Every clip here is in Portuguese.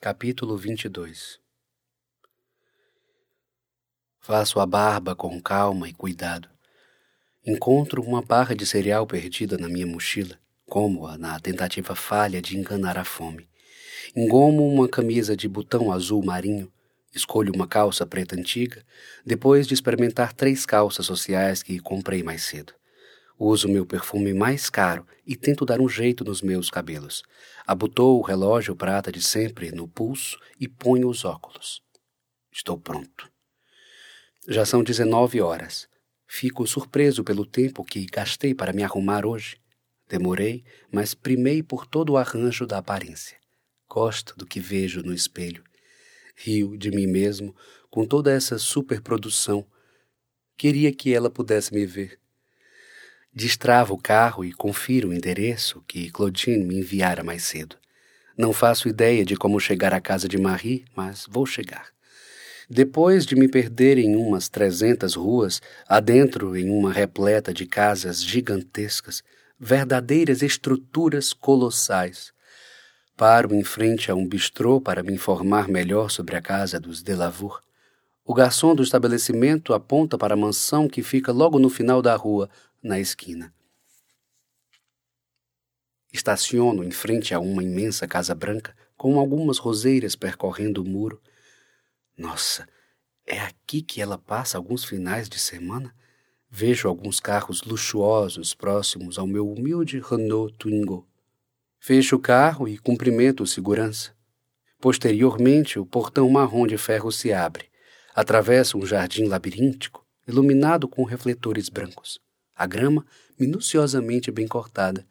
Capítulo 22 Faço a barba com calma e cuidado. Encontro uma barra de cereal perdida na minha mochila, como-a na tentativa falha de enganar a fome. Engomo uma camisa de botão azul marinho, escolho uma calça preta antiga, depois de experimentar três calças sociais que comprei mais cedo. Uso meu perfume mais caro e tento dar um jeito nos meus cabelos. Abotou o relógio prata de sempre no pulso e ponho os óculos. Estou pronto. Já são 19 horas. Fico surpreso pelo tempo que gastei para me arrumar hoje. Demorei, mas primei por todo o arranjo da aparência. Gosto do que vejo no espelho. Rio de mim mesmo com toda essa superprodução. Queria que ela pudesse me ver. Destravo o carro e confiro o endereço que Claudine me enviara mais cedo. Não faço ideia de como chegar à casa de Marie, mas vou chegar. Depois de me perder em umas trezentas ruas, adentro em uma repleta de casas gigantescas, verdadeiras estruturas colossais, paro em frente a um bistrô para me informar melhor sobre a casa dos Delavour. O garçom do estabelecimento aponta para a mansão que fica logo no final da rua, na esquina. Estaciono em frente a uma imensa casa branca com algumas roseiras percorrendo o muro. Nossa, é aqui que ela passa alguns finais de semana? Vejo alguns carros luxuosos próximos ao meu humilde Renault Twingo. Fecho o carro e cumprimento o segurança. Posteriormente, o portão marrom de ferro se abre. Atravesso um jardim labiríntico, iluminado com refletores brancos a grama minuciosamente bem cortada.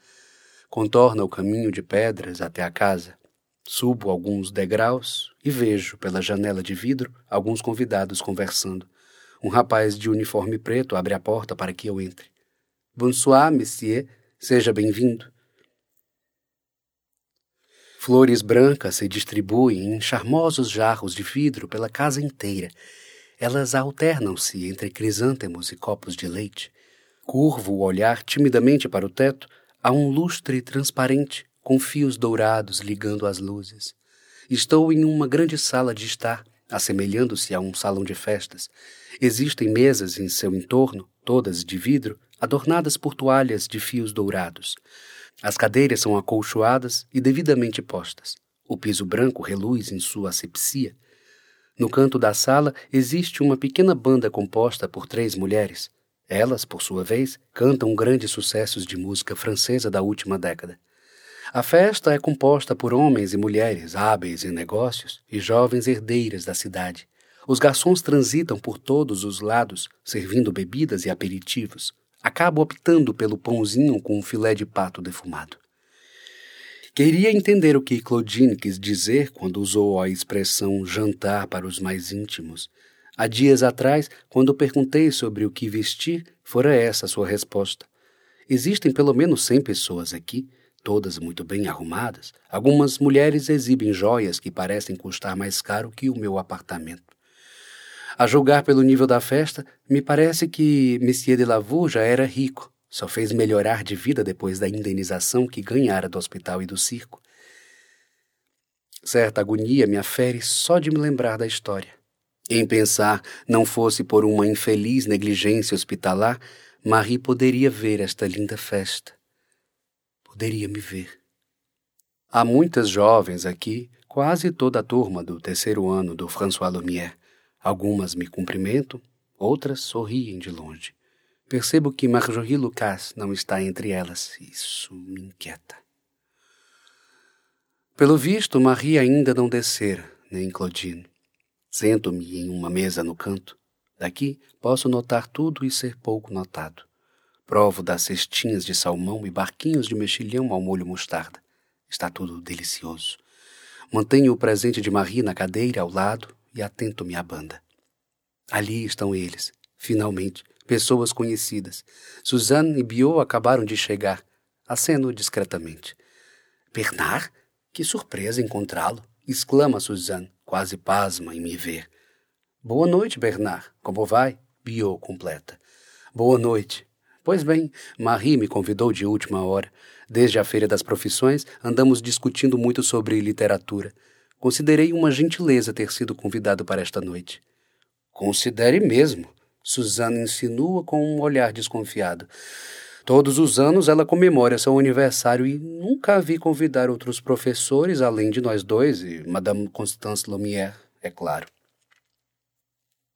Contorna o caminho de pedras até a casa. Subo alguns degraus e vejo, pela janela de vidro, alguns convidados conversando. Um rapaz de uniforme preto abre a porta para que eu entre. Bonsoir, monsieur. Seja bem-vindo. Flores brancas se distribuem em charmosos jarros de vidro pela casa inteira. Elas alternam-se entre crisântemos e copos de leite. Curvo o olhar timidamente para o teto, há um lustre transparente com fios dourados ligando as luzes. Estou em uma grande sala de estar, assemelhando-se a um salão de festas. Existem mesas em seu entorno, todas de vidro, adornadas por toalhas de fios dourados. As cadeiras são acolchoadas e devidamente postas. O piso branco reluz em sua asepsia. No canto da sala existe uma pequena banda composta por três mulheres. Elas, por sua vez, cantam grandes sucessos de música francesa da última década. A festa é composta por homens e mulheres hábeis em negócios e jovens herdeiras da cidade. Os garçons transitam por todos os lados, servindo bebidas e aperitivos. Acabo optando pelo pãozinho com um filé de pato defumado. Queria entender o que Claudine quis dizer quando usou a expressão jantar para os mais íntimos, Há dias atrás, quando perguntei sobre o que vestir, fora essa a sua resposta. Existem pelo menos cem pessoas aqui, todas muito bem arrumadas. Algumas mulheres exibem joias que parecem custar mais caro que o meu apartamento. A julgar pelo nível da festa, me parece que Monsieur de Lavour já era rico. Só fez melhorar de vida depois da indenização que ganhara do hospital e do circo. Certa agonia me afere só de me lembrar da história. Em pensar, não fosse por uma infeliz negligência hospitalar, Marie poderia ver esta linda festa. Poderia me ver. Há muitas jovens aqui, quase toda a turma do terceiro ano do François Lumière. Algumas me cumprimentam, outras sorriem de longe. Percebo que Marjorie Lucas não está entre elas. Isso me inquieta. Pelo visto, Marie ainda não descera, nem Claudine. Sento-me em uma mesa no canto. Daqui posso notar tudo e ser pouco notado. Provo das cestinhas de salmão e barquinhos de mexilhão ao molho mostarda. Está tudo delicioso. Mantenho o presente de Marie na cadeira ao lado e atento-me à banda. Ali estão eles, finalmente, pessoas conhecidas. Suzanne e Bio acabaram de chegar. Aceno discretamente. Bernard? Que surpresa encontrá-lo! exclama Suzanne quase pasma em me ver. Boa noite, Bernard. Como vai? Bio completa. Boa noite. Pois bem, Marie me convidou de última hora. Desde a Feira das Profissões, andamos discutindo muito sobre literatura. Considerei uma gentileza ter sido convidado para esta noite. Considere mesmo, Susana insinua com um olhar desconfiado. Todos os anos ela comemora seu aniversário e nunca a vi convidar outros professores além de nós dois e Madame Constance Lumière, é claro.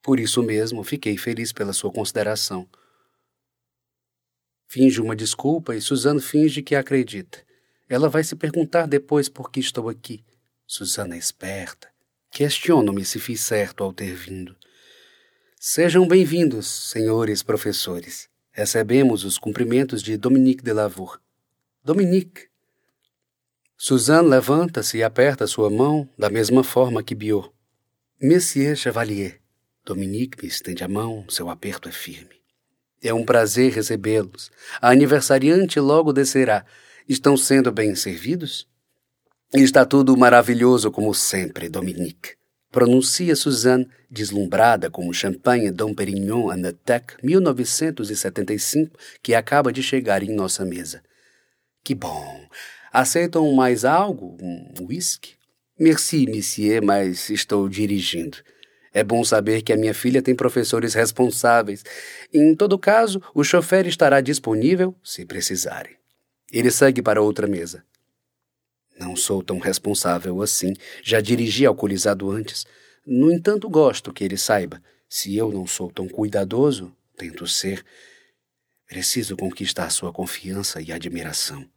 Por isso mesmo, fiquei feliz pela sua consideração. Finge uma desculpa e Suzano finge que acredita. Ela vai se perguntar depois por que estou aqui. Susana é esperta. Questiono-me se fiz certo ao ter vindo. Sejam bem-vindos, senhores professores. Recebemos os cumprimentos de Dominique de Lavour. Dominique. Suzanne levanta-se e aperta sua mão da mesma forma que Biot. Monsieur Chevalier. Dominique me estende a mão, seu aperto é firme. É um prazer recebê-los. A aniversariante logo descerá. Estão sendo bem servidos? Está tudo maravilhoso como sempre, Dominique. Pronuncia Suzanne, deslumbrada com o champanhe Dom Perignon Anatec 1975 que acaba de chegar em nossa mesa. Que bom! Aceitam mais algo? Um whisky? Merci, monsieur, mas estou dirigindo. É bom saber que a minha filha tem professores responsáveis. Em todo caso, o chofer estará disponível se precisarem. Ele segue para outra mesa. Não sou tão responsável assim. Já dirigi alcoolizado antes. No entanto, gosto que ele saiba. Se eu não sou tão cuidadoso, tento ser. Preciso conquistar sua confiança e admiração.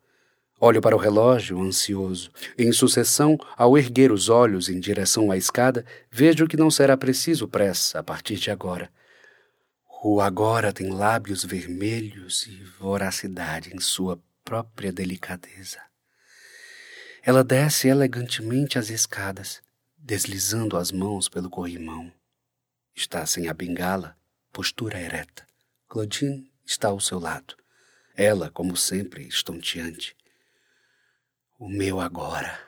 Olho para o relógio, ansioso. Em sucessão, ao erguer os olhos em direção à escada, vejo que não será preciso pressa a partir de agora. O agora tem lábios vermelhos e voracidade em sua própria delicadeza. Ela desce elegantemente as escadas, deslizando as mãos pelo corrimão. Está sem a bengala, postura ereta. Claudine está ao seu lado. Ela, como sempre, estonteante. O meu agora.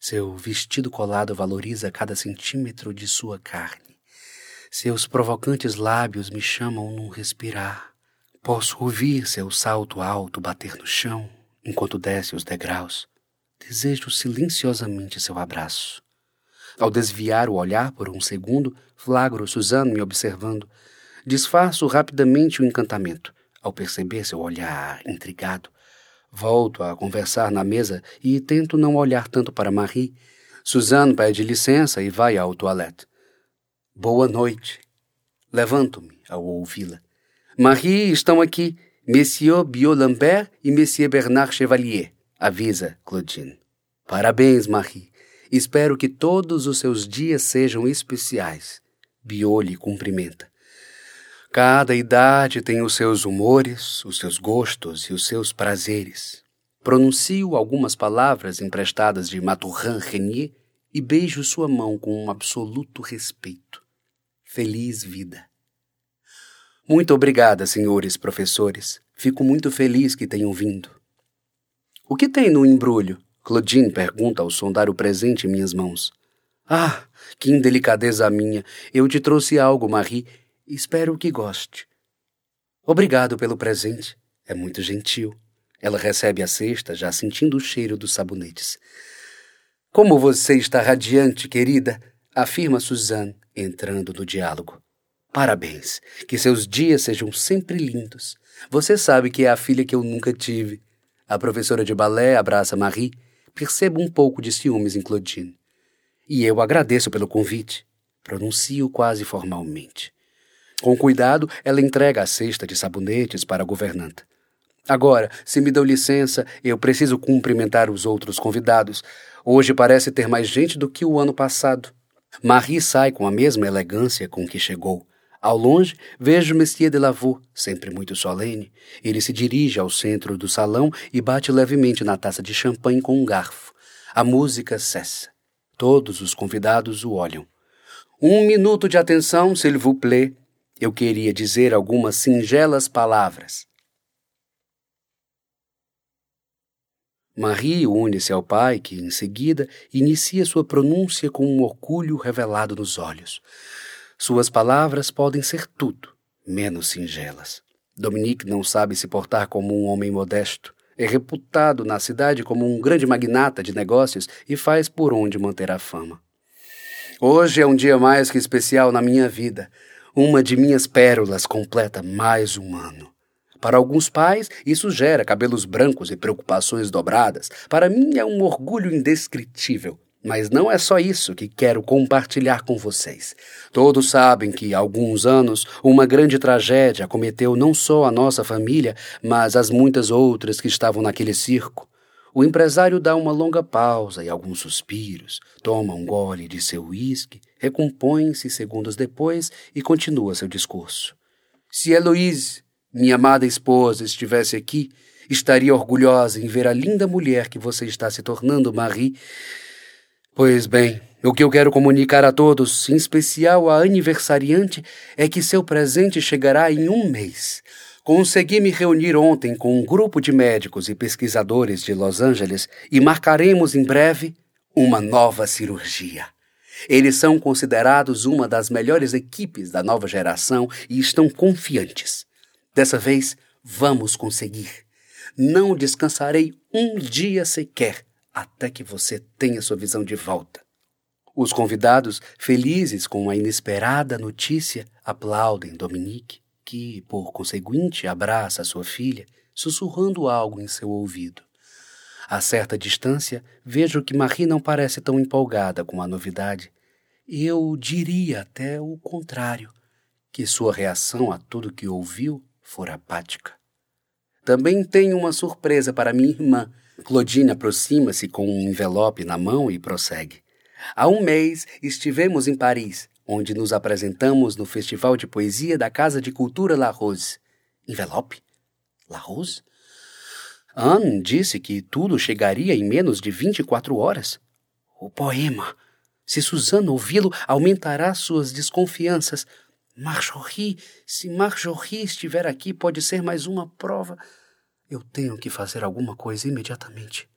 Seu vestido colado valoriza cada centímetro de sua carne. Seus provocantes lábios me chamam num respirar. Posso ouvir seu salto alto bater no chão enquanto desce os degraus. Desejo silenciosamente seu abraço. Ao desviar o olhar por um segundo, flagro Suzanne me observando. Disfarço rapidamente o encantamento. Ao perceber seu olhar intrigado, Volto a conversar na mesa e tento não olhar tanto para Marie. Suzanne pede licença e vai ao toilette. Boa noite. Levanto-me ao ouvi-la. Marie, estão aqui Monsieur Biot Lambert e Monsieur Bernard Chevalier, avisa Claudine. Parabéns, Marie. Espero que todos os seus dias sejam especiais. Biot cumprimenta. Cada idade tem os seus humores, os seus gostos e os seus prazeres. Pronuncio algumas palavras emprestadas de Maturin Renier e beijo sua mão com um absoluto respeito. Feliz vida. Muito obrigada, senhores professores. Fico muito feliz que tenham vindo. O que tem no embrulho? Claudine pergunta ao sondar o presente em minhas mãos. Ah, que indelicadeza minha! Eu te trouxe algo, Marie Espero que goste. Obrigado pelo presente. É muito gentil. Ela recebe a cesta, já sentindo o cheiro dos sabonetes. Como você está radiante, querida, afirma Suzanne, entrando no diálogo. Parabéns. Que seus dias sejam sempre lindos. Você sabe que é a filha que eu nunca tive. A professora de balé abraça Marie. Percebo um pouco de ciúmes em Claudine. E eu agradeço pelo convite. Pronuncio quase formalmente. Com cuidado, ela entrega a cesta de sabonetes para a governanta. Agora, se me dão licença, eu preciso cumprimentar os outros convidados. Hoje parece ter mais gente do que o ano passado. Marie sai com a mesma elegância com que chegou. Ao longe, vejo Monsieur de Lavaux, sempre muito solene. Ele se dirige ao centro do salão e bate levemente na taça de champanhe com um garfo. A música cessa. Todos os convidados o olham. Um minuto de atenção, s'il vous plaît, eu queria dizer algumas singelas palavras. Marie une-se ao pai, que, em seguida, inicia sua pronúncia com um orgulho revelado nos olhos. Suas palavras podem ser tudo, menos singelas. Dominique não sabe se portar como um homem modesto. É reputado na cidade como um grande magnata de negócios e faz por onde manter a fama. Hoje é um dia mais que especial na minha vida. Uma de minhas pérolas completa mais um ano. Para alguns pais, isso gera cabelos brancos e preocupações dobradas. Para mim, é um orgulho indescritível. Mas não é só isso que quero compartilhar com vocês. Todos sabem que, há alguns anos, uma grande tragédia acometeu não só a nossa família, mas as muitas outras que estavam naquele circo. O empresário dá uma longa pausa e alguns suspiros, toma um gole de seu uísque, recompõe-se segundos depois e continua seu discurso. Se Heloise minha amada esposa estivesse aqui, estaria orgulhosa em ver a linda mulher que você está se tornando, Marie. Pois bem, o que eu quero comunicar a todos, em especial a aniversariante, é que seu presente chegará em um mês. Consegui me reunir ontem com um grupo de médicos e pesquisadores de Los Angeles e marcaremos em breve uma nova cirurgia. Eles são considerados uma das melhores equipes da nova geração e estão confiantes. Dessa vez, vamos conseguir. Não descansarei um dia sequer até que você tenha sua visão de volta. Os convidados, felizes com a inesperada notícia, aplaudem Dominique, que, por conseguinte, abraça sua filha, sussurrando algo em seu ouvido. A certa distância, vejo que Marie não parece tão empolgada com a novidade. Eu diria até o contrário, que sua reação a tudo que ouviu for apática. Também tenho uma surpresa para minha irmã. Claudine aproxima-se com um envelope na mão e prossegue. Há um mês estivemos em Paris, onde nos apresentamos no Festival de Poesia da Casa de Cultura La Rose. Envelope? La Rose? Anne disse que tudo chegaria em menos de 24 horas. O poema. Se Suzanne ouvi-lo, aumentará suas desconfianças. Marjorie, se Marjorie estiver aqui, pode ser mais uma prova. Eu tenho que fazer alguma coisa imediatamente.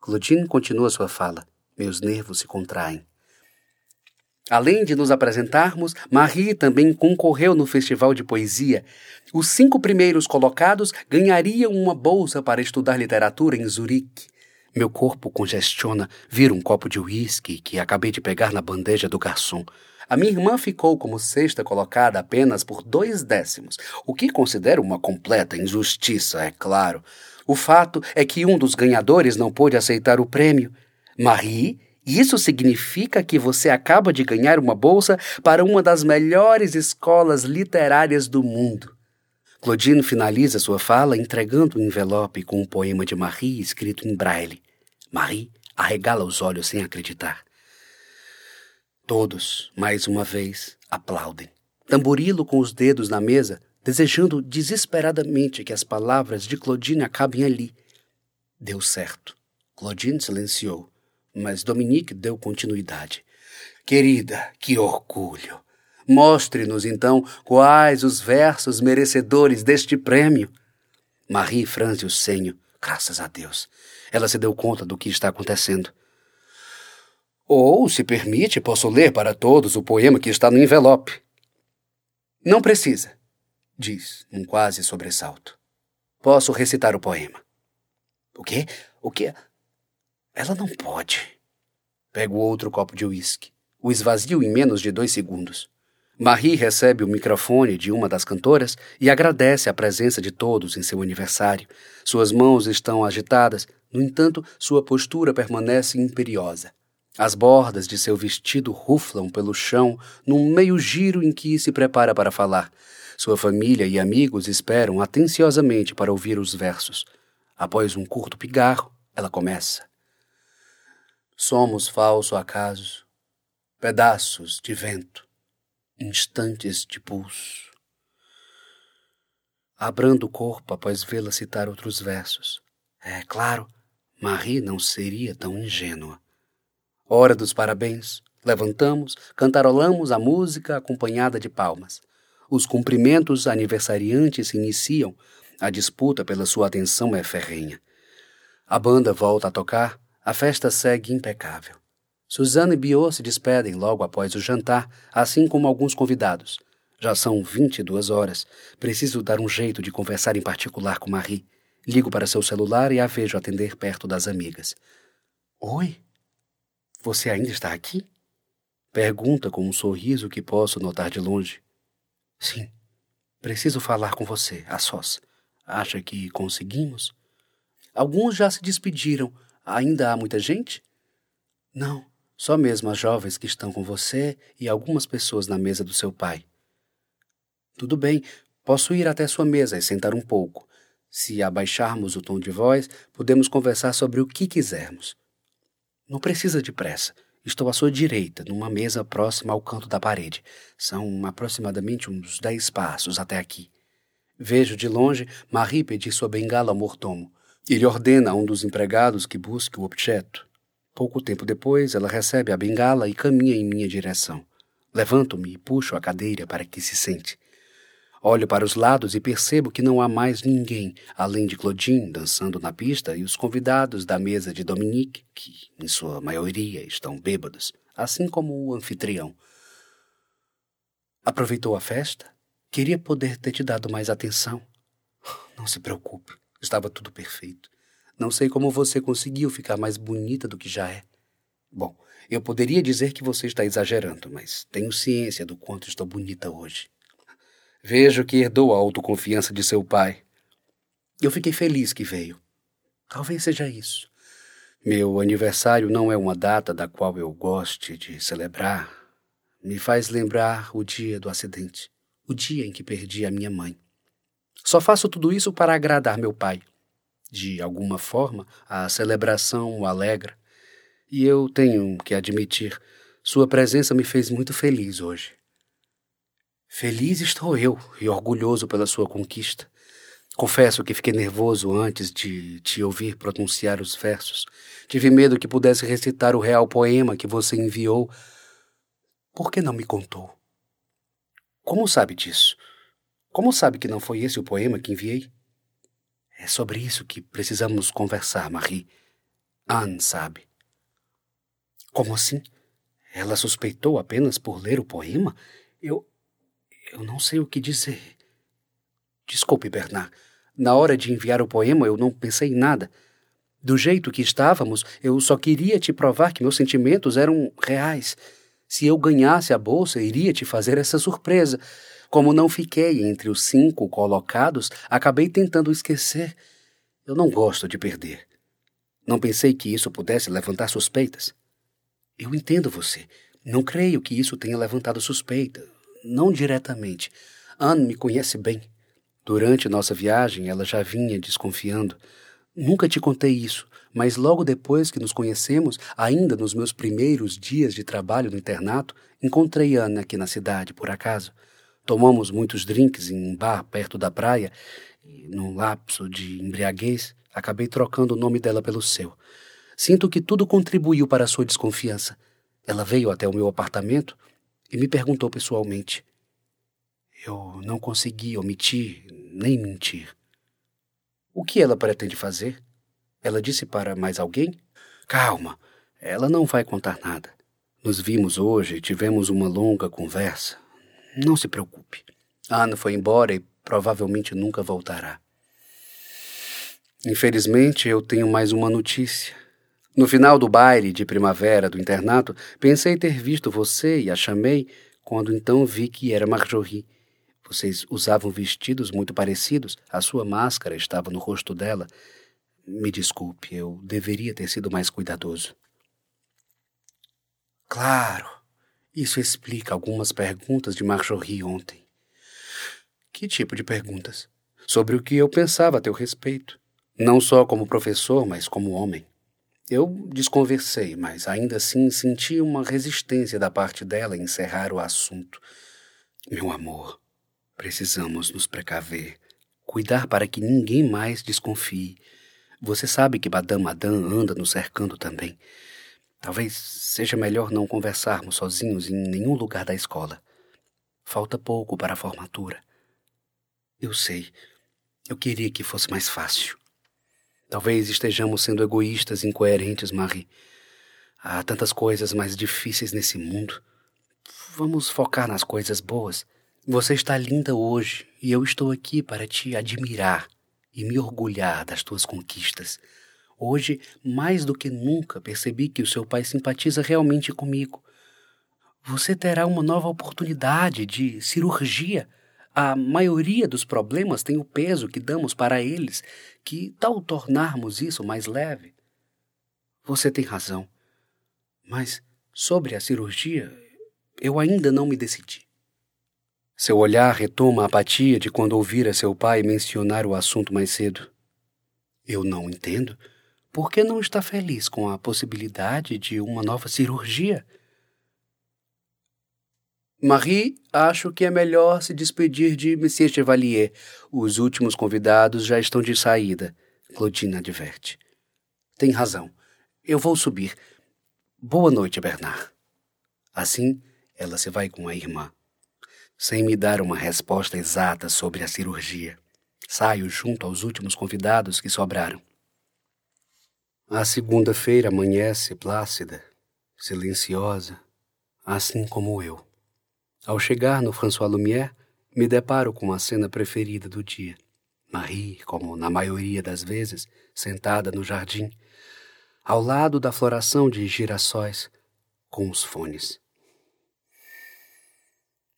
Claudine continua sua fala. Meus nervos se contraem. Além de nos apresentarmos, Marie também concorreu no Festival de Poesia. Os cinco primeiros colocados ganhariam uma bolsa para estudar literatura em Zurique. Meu corpo congestiona, vira um copo de uísque que acabei de pegar na bandeja do garçom. A minha irmã ficou como sexta colocada apenas por dois décimos, o que considero uma completa injustiça, é claro. O fato é que um dos ganhadores não pôde aceitar o prêmio. Marie, isso significa que você acaba de ganhar uma bolsa para uma das melhores escolas literárias do mundo. Claudine finaliza sua fala entregando um envelope com um poema de Marie escrito em braille. Marie arregala os olhos sem acreditar. Todos, mais uma vez, aplaudem. Tamborilo com os dedos na mesa, desejando desesperadamente que as palavras de Claudine acabem ali. Deu certo. Claudine silenciou, mas Dominique deu continuidade. Querida, que orgulho! Mostre-nos, então, quais os versos merecedores deste prêmio. Marie franze o senho. Graças a Deus. Ela se deu conta do que está acontecendo. Ou, se permite, posso ler para todos o poema que está no envelope. Não precisa, diz, num quase sobressalto. Posso recitar o poema. O quê? O quê? Ela não pode. Pego outro copo de uísque. O esvazio em menos de dois segundos. Marie recebe o microfone de uma das cantoras e agradece a presença de todos em seu aniversário. Suas mãos estão agitadas, no entanto, sua postura permanece imperiosa. As bordas de seu vestido ruflam pelo chão num meio giro em que se prepara para falar. Sua família e amigos esperam atenciosamente para ouvir os versos. Após um curto pigarro, ela começa. Somos falso acaso, pedaços de vento, instantes de pulso. Abrando o corpo após vê-la citar outros versos. É claro, Marie não seria tão ingênua. Hora dos parabéns. Levantamos, cantarolamos a música acompanhada de palmas. Os cumprimentos aniversariantes se iniciam. A disputa pela sua atenção é ferrenha. A banda volta a tocar, a festa segue impecável. Suzana e Biot se despedem logo após o jantar, assim como alguns convidados. Já são 22 horas. Preciso dar um jeito de conversar em particular com Marie. Ligo para seu celular e a vejo atender perto das amigas. Oi? Você ainda está aqui? Pergunta com um sorriso que posso notar de longe. Sim. Preciso falar com você, a sós. Acha que conseguimos? Alguns já se despediram. Ainda há muita gente? Não, só mesmo as jovens que estão com você e algumas pessoas na mesa do seu pai. Tudo bem, posso ir até sua mesa e sentar um pouco. Se abaixarmos o tom de voz, podemos conversar sobre o que quisermos. Não precisa de pressa. Estou à sua direita, numa mesa próxima ao canto da parede. São aproximadamente uns dez passos até aqui. Vejo de longe Marie pedir sua bengala ao mortomo. Ele ordena a um dos empregados que busque o objeto. Pouco tempo depois, ela recebe a bengala e caminha em minha direção. Levanto-me e puxo a cadeira para que se sente. Olho para os lados e percebo que não há mais ninguém, além de Claudine dançando na pista e os convidados da mesa de Dominique, que, em sua maioria, estão bêbados, assim como o anfitrião. Aproveitou a festa? Queria poder ter te dado mais atenção. Não se preocupe, estava tudo perfeito. Não sei como você conseguiu ficar mais bonita do que já é. Bom, eu poderia dizer que você está exagerando, mas tenho ciência do quanto estou bonita hoje. Vejo que herdou a autoconfiança de seu pai. Eu fiquei feliz que veio. Talvez seja isso. Meu aniversário não é uma data da qual eu goste de celebrar. Me faz lembrar o dia do acidente, o dia em que perdi a minha mãe. Só faço tudo isso para agradar meu pai. De alguma forma, a celebração o alegra. E eu tenho que admitir, sua presença me fez muito feliz hoje. Feliz estou eu e orgulhoso pela sua conquista. Confesso que fiquei nervoso antes de te ouvir pronunciar os versos. Tive medo que pudesse recitar o real poema que você enviou. Por que não me contou? Como sabe disso? Como sabe que não foi esse o poema que enviei? É sobre isso que precisamos conversar, Marie. Anne sabe. Como assim? Ela suspeitou apenas por ler o poema? Eu. Eu não sei o que dizer. Desculpe, Bernard. Na hora de enviar o poema, eu não pensei em nada. Do jeito que estávamos, eu só queria te provar que meus sentimentos eram reais. Se eu ganhasse a bolsa, iria te fazer essa surpresa. Como não fiquei entre os cinco colocados, acabei tentando esquecer. Eu não gosto de perder. Não pensei que isso pudesse levantar suspeitas. Eu entendo você. Não creio que isso tenha levantado suspeita não diretamente. Anne me conhece bem. Durante nossa viagem, ela já vinha desconfiando. Nunca te contei isso, mas logo depois que nos conhecemos, ainda nos meus primeiros dias de trabalho no internato, encontrei Anne aqui na cidade, por acaso. Tomamos muitos drinks em um bar perto da praia e, num lapso de embriaguez, acabei trocando o nome dela pelo seu. Sinto que tudo contribuiu para sua desconfiança. Ela veio até o meu apartamento e me perguntou pessoalmente. Eu não consegui omitir nem mentir. O que ela pretende fazer? Ela disse para mais alguém? Calma, ela não vai contar nada. Nos vimos hoje e tivemos uma longa conversa. Não se preocupe. Ana foi embora e provavelmente nunca voltará. Infelizmente, eu tenho mais uma notícia. No final do baile de primavera do internato, pensei ter visto você e a chamei, quando então vi que era Marjorie. Vocês usavam vestidos muito parecidos, a sua máscara estava no rosto dela. Me desculpe, eu deveria ter sido mais cuidadoso. Claro, isso explica algumas perguntas de Marjorie ontem. Que tipo de perguntas? Sobre o que eu pensava a teu respeito, não só como professor, mas como homem. Eu desconversei, mas ainda assim senti uma resistência da parte dela em encerrar o assunto. Meu amor, precisamos nos precaver, cuidar para que ninguém mais desconfie. Você sabe que Madame Adam anda nos cercando também. Talvez seja melhor não conversarmos sozinhos em nenhum lugar da escola. Falta pouco para a formatura. Eu sei. Eu queria que fosse mais fácil. Talvez estejamos sendo egoístas e incoerentes, Marie. Há tantas coisas mais difíceis nesse mundo. Vamos focar nas coisas boas. Você está linda hoje e eu estou aqui para te admirar e me orgulhar das tuas conquistas. Hoje, mais do que nunca, percebi que o seu pai simpatiza realmente comigo. Você terá uma nova oportunidade de cirurgia. A maioria dos problemas tem o peso que damos para eles. Que tal tornarmos isso mais leve? Você tem razão. Mas sobre a cirurgia, eu ainda não me decidi. Seu olhar retoma a apatia de quando ouvira seu pai mencionar o assunto mais cedo. Eu não entendo. Por que não está feliz com a possibilidade de uma nova cirurgia? Marie, acho que é melhor se despedir de Monsieur Chevalier. Os últimos convidados já estão de saída, Claudine adverte. Tem razão. Eu vou subir. Boa noite, Bernard. Assim, ela se vai com a irmã sem me dar uma resposta exata sobre a cirurgia. Saio junto aos últimos convidados que sobraram. A segunda-feira amanhece plácida, silenciosa, assim como eu. Ao chegar no François Lumière, me deparo com a cena preferida do dia. Marie, como na maioria das vezes, sentada no jardim, ao lado da floração de girassóis, com os fones.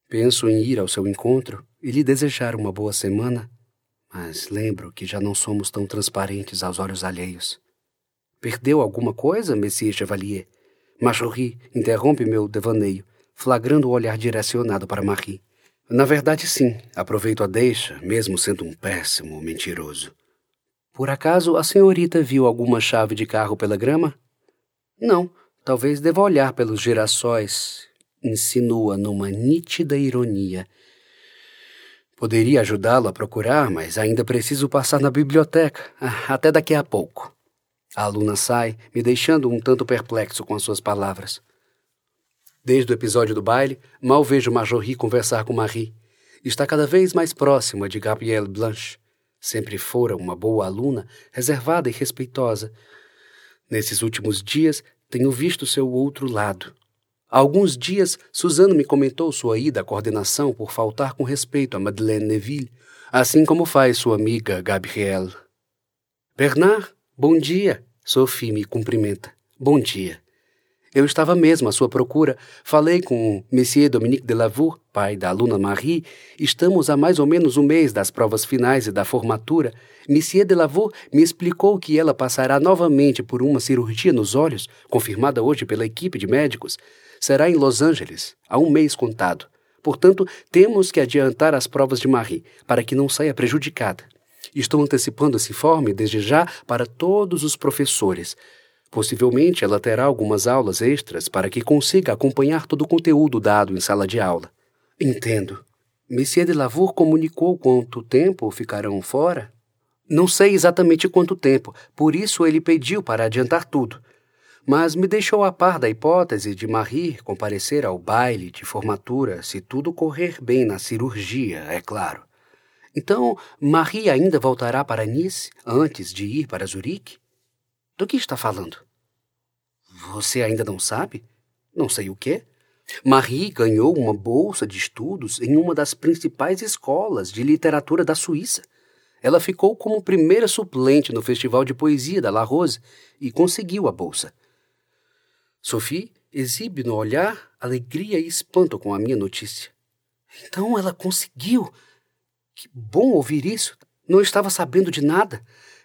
Penso em ir ao seu encontro e lhe desejar uma boa semana, mas lembro que já não somos tão transparentes aos olhos alheios. Perdeu alguma coisa, Monsieur Chevalier? Marjorie interrompe meu devaneio, flagrando o olhar direcionado para Marie. Na verdade, sim, aproveito a deixa, mesmo sendo um péssimo mentiroso. Por acaso a senhorita viu alguma chave de carro pela grama? Não, talvez deva olhar pelos girassóis insinua numa nítida ironia. Poderia ajudá-lo a procurar, mas ainda preciso passar na biblioteca, ah, até daqui a pouco. A aluna sai, me deixando um tanto perplexo com as suas palavras. Desde o episódio do baile, mal vejo Marjorie conversar com Marie. Está cada vez mais próxima de Gabrielle Blanche. Sempre fora uma boa aluna, reservada e respeitosa. Nesses últimos dias, tenho visto seu outro lado, Há alguns dias, Suzano me comentou sua ida à coordenação por faltar com respeito a Madeleine Neville, assim como faz sua amiga Gabrielle. Bernard, bom dia. Sophie me cumprimenta. Bom dia. Eu estava mesmo à sua procura. Falei com Monsieur Dominique Delavour, pai da aluna Marie. Estamos há mais ou menos um mês das provas finais e da formatura. Monsieur Delavour me explicou que ela passará novamente por uma cirurgia nos olhos, confirmada hoje pela equipe de médicos será em Los Angeles, há um mês contado. Portanto, temos que adiantar as provas de Marie, para que não saia prejudicada. Estou antecipando esse informe desde já para todos os professores. Possivelmente ela terá algumas aulas extras para que consiga acompanhar todo o conteúdo dado em sala de aula. Entendo. Monsieur de Lavour comunicou quanto tempo ficarão fora? Não sei exatamente quanto tempo, por isso ele pediu para adiantar tudo mas me deixou a par da hipótese de Marie comparecer ao baile de formatura se tudo correr bem na cirurgia, é claro. Então, Marie ainda voltará para Nice antes de ir para Zurique? Do que está falando? Você ainda não sabe? Não sei o quê. Marie ganhou uma bolsa de estudos em uma das principais escolas de literatura da Suíça. Ela ficou como primeira suplente no Festival de Poesia da La Rose e conseguiu a bolsa. Sophie exibe no olhar alegria e espanto com a minha notícia. Então ela conseguiu! Que bom ouvir isso! Não estava sabendo de nada.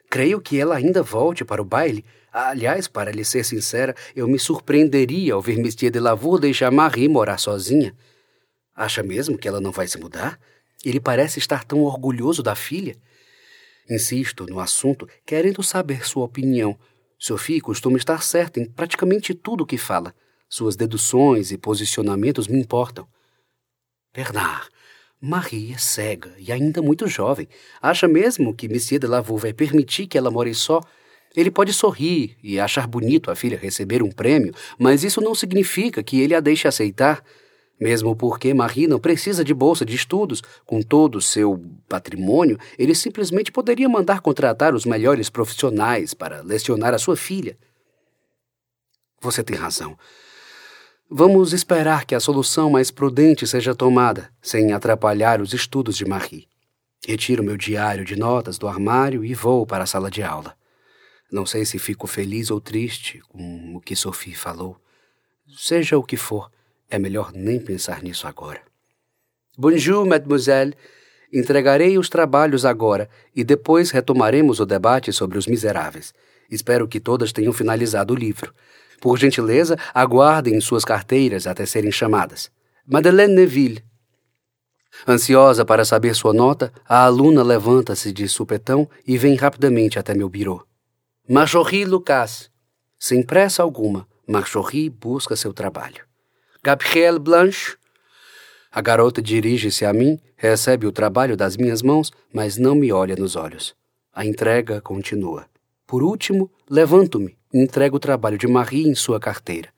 Creio que ela ainda volte para o baile. Aliás, para lhe ser sincera, eu me surpreenderia ao ver Monsieur de Lavour deixar Marie morar sozinha. Acha mesmo que ela não vai se mudar? Ele parece estar tão orgulhoso da filha. Insisto no assunto, querendo saber sua opinião, Sophie costuma estar certa em praticamente tudo o que fala. Suas deduções e posicionamentos me importam. Bernard, Marie é cega e ainda muito jovem. Acha mesmo que Monsieur de Lavaux vai permitir que ela more só? Ele pode sorrir e achar bonito a filha receber um prêmio, mas isso não significa que ele a deixe aceitar. Mesmo porque Marie não precisa de bolsa de estudos, com todo o seu patrimônio, ele simplesmente poderia mandar contratar os melhores profissionais para lecionar a sua filha. Você tem razão. Vamos esperar que a solução mais prudente seja tomada, sem atrapalhar os estudos de Marie. Retiro meu diário de notas do armário e vou para a sala de aula. Não sei se fico feliz ou triste com o que Sophie falou. Seja o que for, é melhor nem pensar nisso agora. Bonjour, mademoiselle. Entregarei os trabalhos agora e depois retomaremos o debate sobre os miseráveis. Espero que todas tenham finalizado o livro. Por gentileza, aguardem suas carteiras até serem chamadas. Madeleine Neville, Ansiosa para saber sua nota, a aluna levanta-se de supetão e vem rapidamente até meu birô. Marjorie Lucas. Sem pressa alguma, Marjorie busca seu trabalho. Gabrielle Blanche. A garota dirige-se a mim, recebe o trabalho das minhas mãos, mas não me olha nos olhos. A entrega continua. Por último, levanto-me e entrego o trabalho de Marie em sua carteira.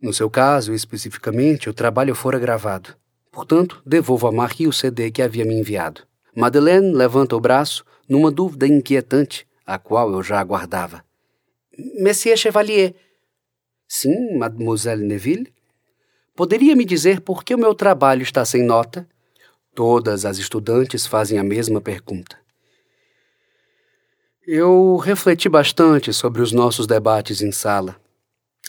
No seu caso, especificamente, o trabalho fora gravado. Portanto, devolvo a Marie o CD que havia me enviado. Madeleine levanta o braço, numa dúvida inquietante, a qual eu já aguardava. Monsieur Chevalier. Sim, Mademoiselle Neville? Poderia me dizer por que o meu trabalho está sem nota? Todas as estudantes fazem a mesma pergunta. Eu refleti bastante sobre os nossos debates em sala.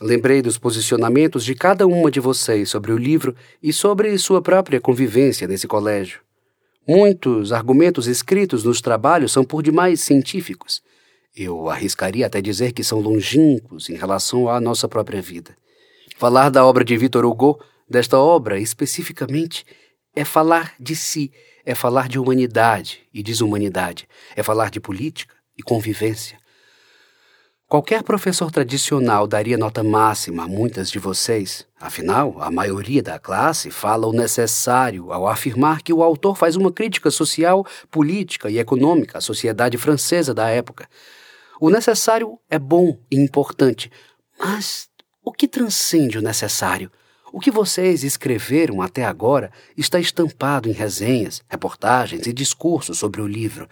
Lembrei dos posicionamentos de cada uma de vocês sobre o livro e sobre sua própria convivência nesse colégio. Muitos argumentos escritos nos trabalhos são por demais científicos. Eu arriscaria até dizer que são longínquos em relação à nossa própria vida. Falar da obra de Victor Hugo, desta obra especificamente, é falar de si, é falar de humanidade e desumanidade, é falar de política e convivência. Qualquer professor tradicional daria nota máxima a muitas de vocês. Afinal, a maioria da classe fala o necessário ao afirmar que o autor faz uma crítica social, política e econômica à sociedade francesa da época. O necessário é bom e importante, mas o que transcende o necessário? O que vocês escreveram até agora está estampado em resenhas, reportagens e discursos sobre o livro.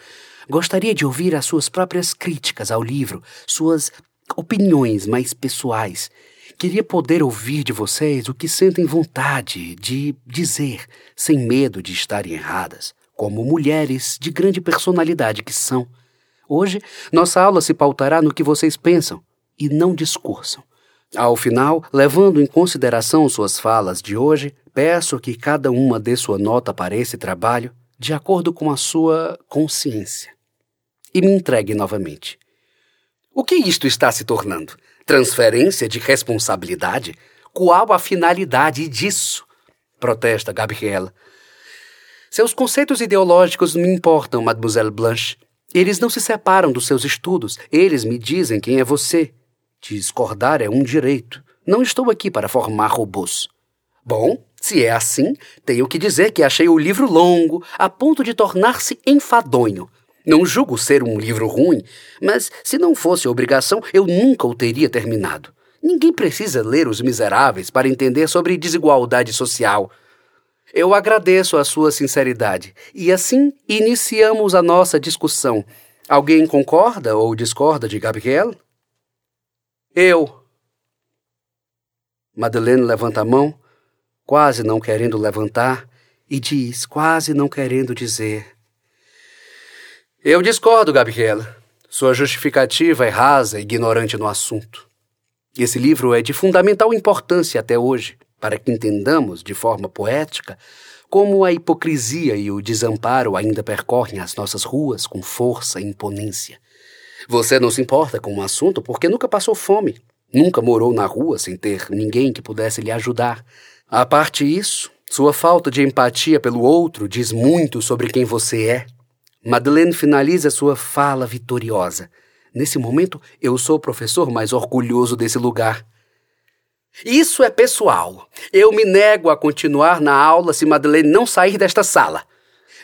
Gostaria de ouvir as suas próprias críticas ao livro, suas opiniões mais pessoais. Queria poder ouvir de vocês o que sentem vontade de dizer, sem medo de estarem erradas, como mulheres de grande personalidade que são. Hoje, nossa aula se pautará no que vocês pensam e não discursam. Ao final, levando em consideração suas falas de hoje, peço que cada uma dê sua nota para esse trabalho de acordo com a sua consciência e me entregue novamente. O que isto está se tornando? Transferência de responsabilidade? Qual a finalidade disso? Protesta Gabriela. Seus conceitos ideológicos me importam, Mademoiselle Blanche. Eles não se separam dos seus estudos. Eles me dizem quem é você. Discordar é um direito. Não estou aqui para formar robôs. Bom, se é assim, tenho que dizer que achei o livro longo, a ponto de tornar-se enfadonho. Não julgo ser um livro ruim, mas se não fosse obrigação, eu nunca o teria terminado. Ninguém precisa ler Os Miseráveis para entender sobre desigualdade social. Eu agradeço a sua sinceridade e assim iniciamos a nossa discussão. Alguém concorda ou discorda de Gabriel? Eu. Madeleine levanta a mão, quase não querendo levantar, e diz, quase não querendo dizer: eu discordo, Gabriela. Sua justificativa é rasa e ignorante no assunto. Esse livro é de fundamental importância até hoje, para que entendamos, de forma poética, como a hipocrisia e o desamparo ainda percorrem as nossas ruas com força e imponência. Você não se importa com o assunto porque nunca passou fome, nunca morou na rua sem ter ninguém que pudesse lhe ajudar. A parte isso, sua falta de empatia pelo outro diz muito sobre quem você é Madeleine finaliza sua fala vitoriosa. Nesse momento, eu sou o professor mais orgulhoso desse lugar. Isso é pessoal. Eu me nego a continuar na aula se Madeleine não sair desta sala,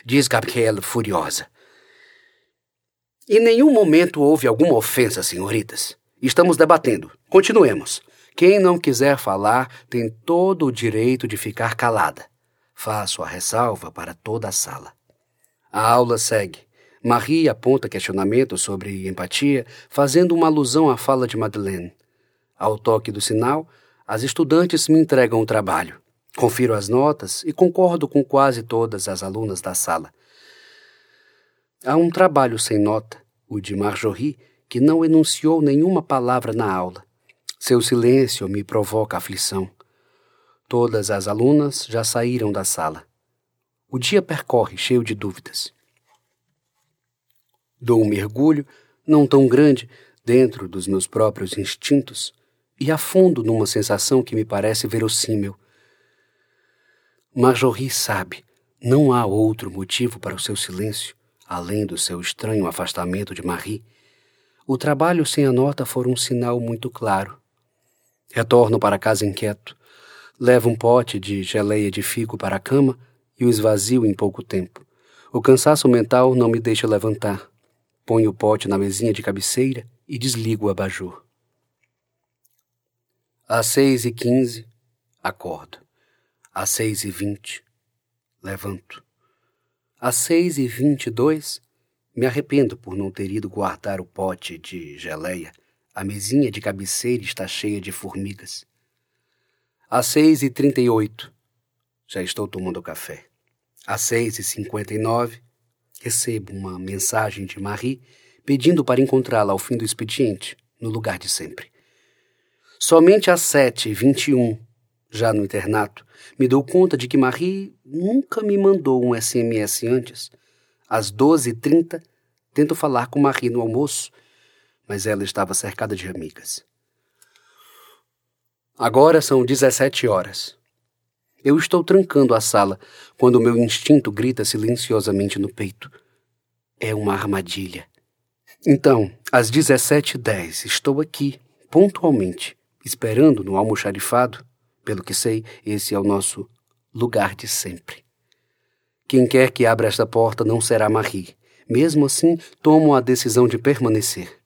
diz Gabriela furiosa. Em nenhum momento houve alguma ofensa, senhoritas. Estamos debatendo. Continuemos. Quem não quiser falar tem todo o direito de ficar calada. Faço a ressalva para toda a sala. A aula segue. Marie aponta questionamentos sobre empatia, fazendo uma alusão à fala de Madeleine. Ao toque do sinal, as estudantes me entregam o trabalho. Confiro as notas e concordo com quase todas as alunas da sala. Há um trabalho sem nota, o de Marjorie, que não enunciou nenhuma palavra na aula. Seu silêncio me provoca aflição. Todas as alunas já saíram da sala. O dia percorre cheio de dúvidas. Dou um mergulho, não tão grande, dentro dos meus próprios instintos e afundo numa sensação que me parece verossímil. Marjorie sabe, não há outro motivo para o seu silêncio, além do seu estranho afastamento de Marie. O trabalho sem a nota for um sinal muito claro. Retorno para casa inquieto, levo um pote de geleia de figo para a cama e o esvazio em pouco tempo. O cansaço mental não me deixa levantar. Ponho o pote na mesinha de cabeceira e desligo o abajur. Às seis e quinze, acordo. Às seis e vinte, levanto. Às seis e vinte e dois, me arrependo por não ter ido guardar o pote de geleia. A mesinha de cabeceira está cheia de formigas. Às seis e trinta e oito, já estou tomando café. Às seis e cinquenta e nove, recebo uma mensagem de Marie pedindo para encontrá-la ao fim do expediente, no lugar de sempre. Somente às sete e vinte e um, já no internato, me dou conta de que Marie nunca me mandou um SMS antes. Às doze e trinta, tento falar com Marie no almoço, mas ela estava cercada de amigas. Agora são dezessete horas. Eu estou trancando a sala quando o meu instinto grita silenciosamente no peito. É uma armadilha. Então, às 17h10, estou aqui, pontualmente, esperando no almoxarifado. Pelo que sei, esse é o nosso lugar de sempre. Quem quer que abra esta porta não será Marie. Mesmo assim, tomo a decisão de permanecer.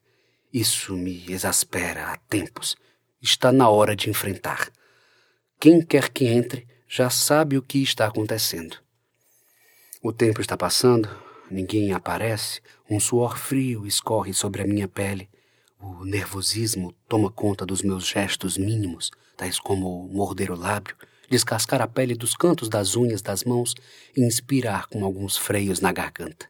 Isso me exaspera há tempos. Está na hora de enfrentar. Quem quer que entre já sabe o que está acontecendo. O tempo está passando, ninguém aparece, um suor frio escorre sobre a minha pele. O nervosismo toma conta dos meus gestos mínimos, tais como morder o lábio, descascar a pele dos cantos das unhas das mãos e inspirar com alguns freios na garganta.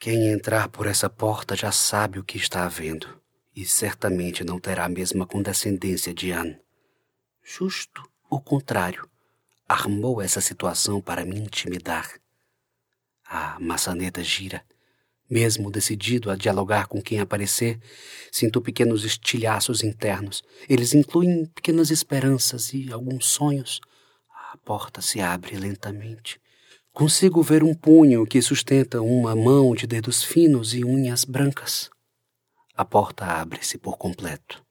Quem entrar por essa porta já sabe o que está havendo e certamente não terá a mesma condescendência de Anne. Justo o contrário, armou essa situação para me intimidar. A maçaneta gira. Mesmo decidido a dialogar com quem aparecer, sinto pequenos estilhaços internos. Eles incluem pequenas esperanças e alguns sonhos. A porta se abre lentamente. Consigo ver um punho que sustenta uma mão de dedos finos e unhas brancas. A porta abre-se por completo.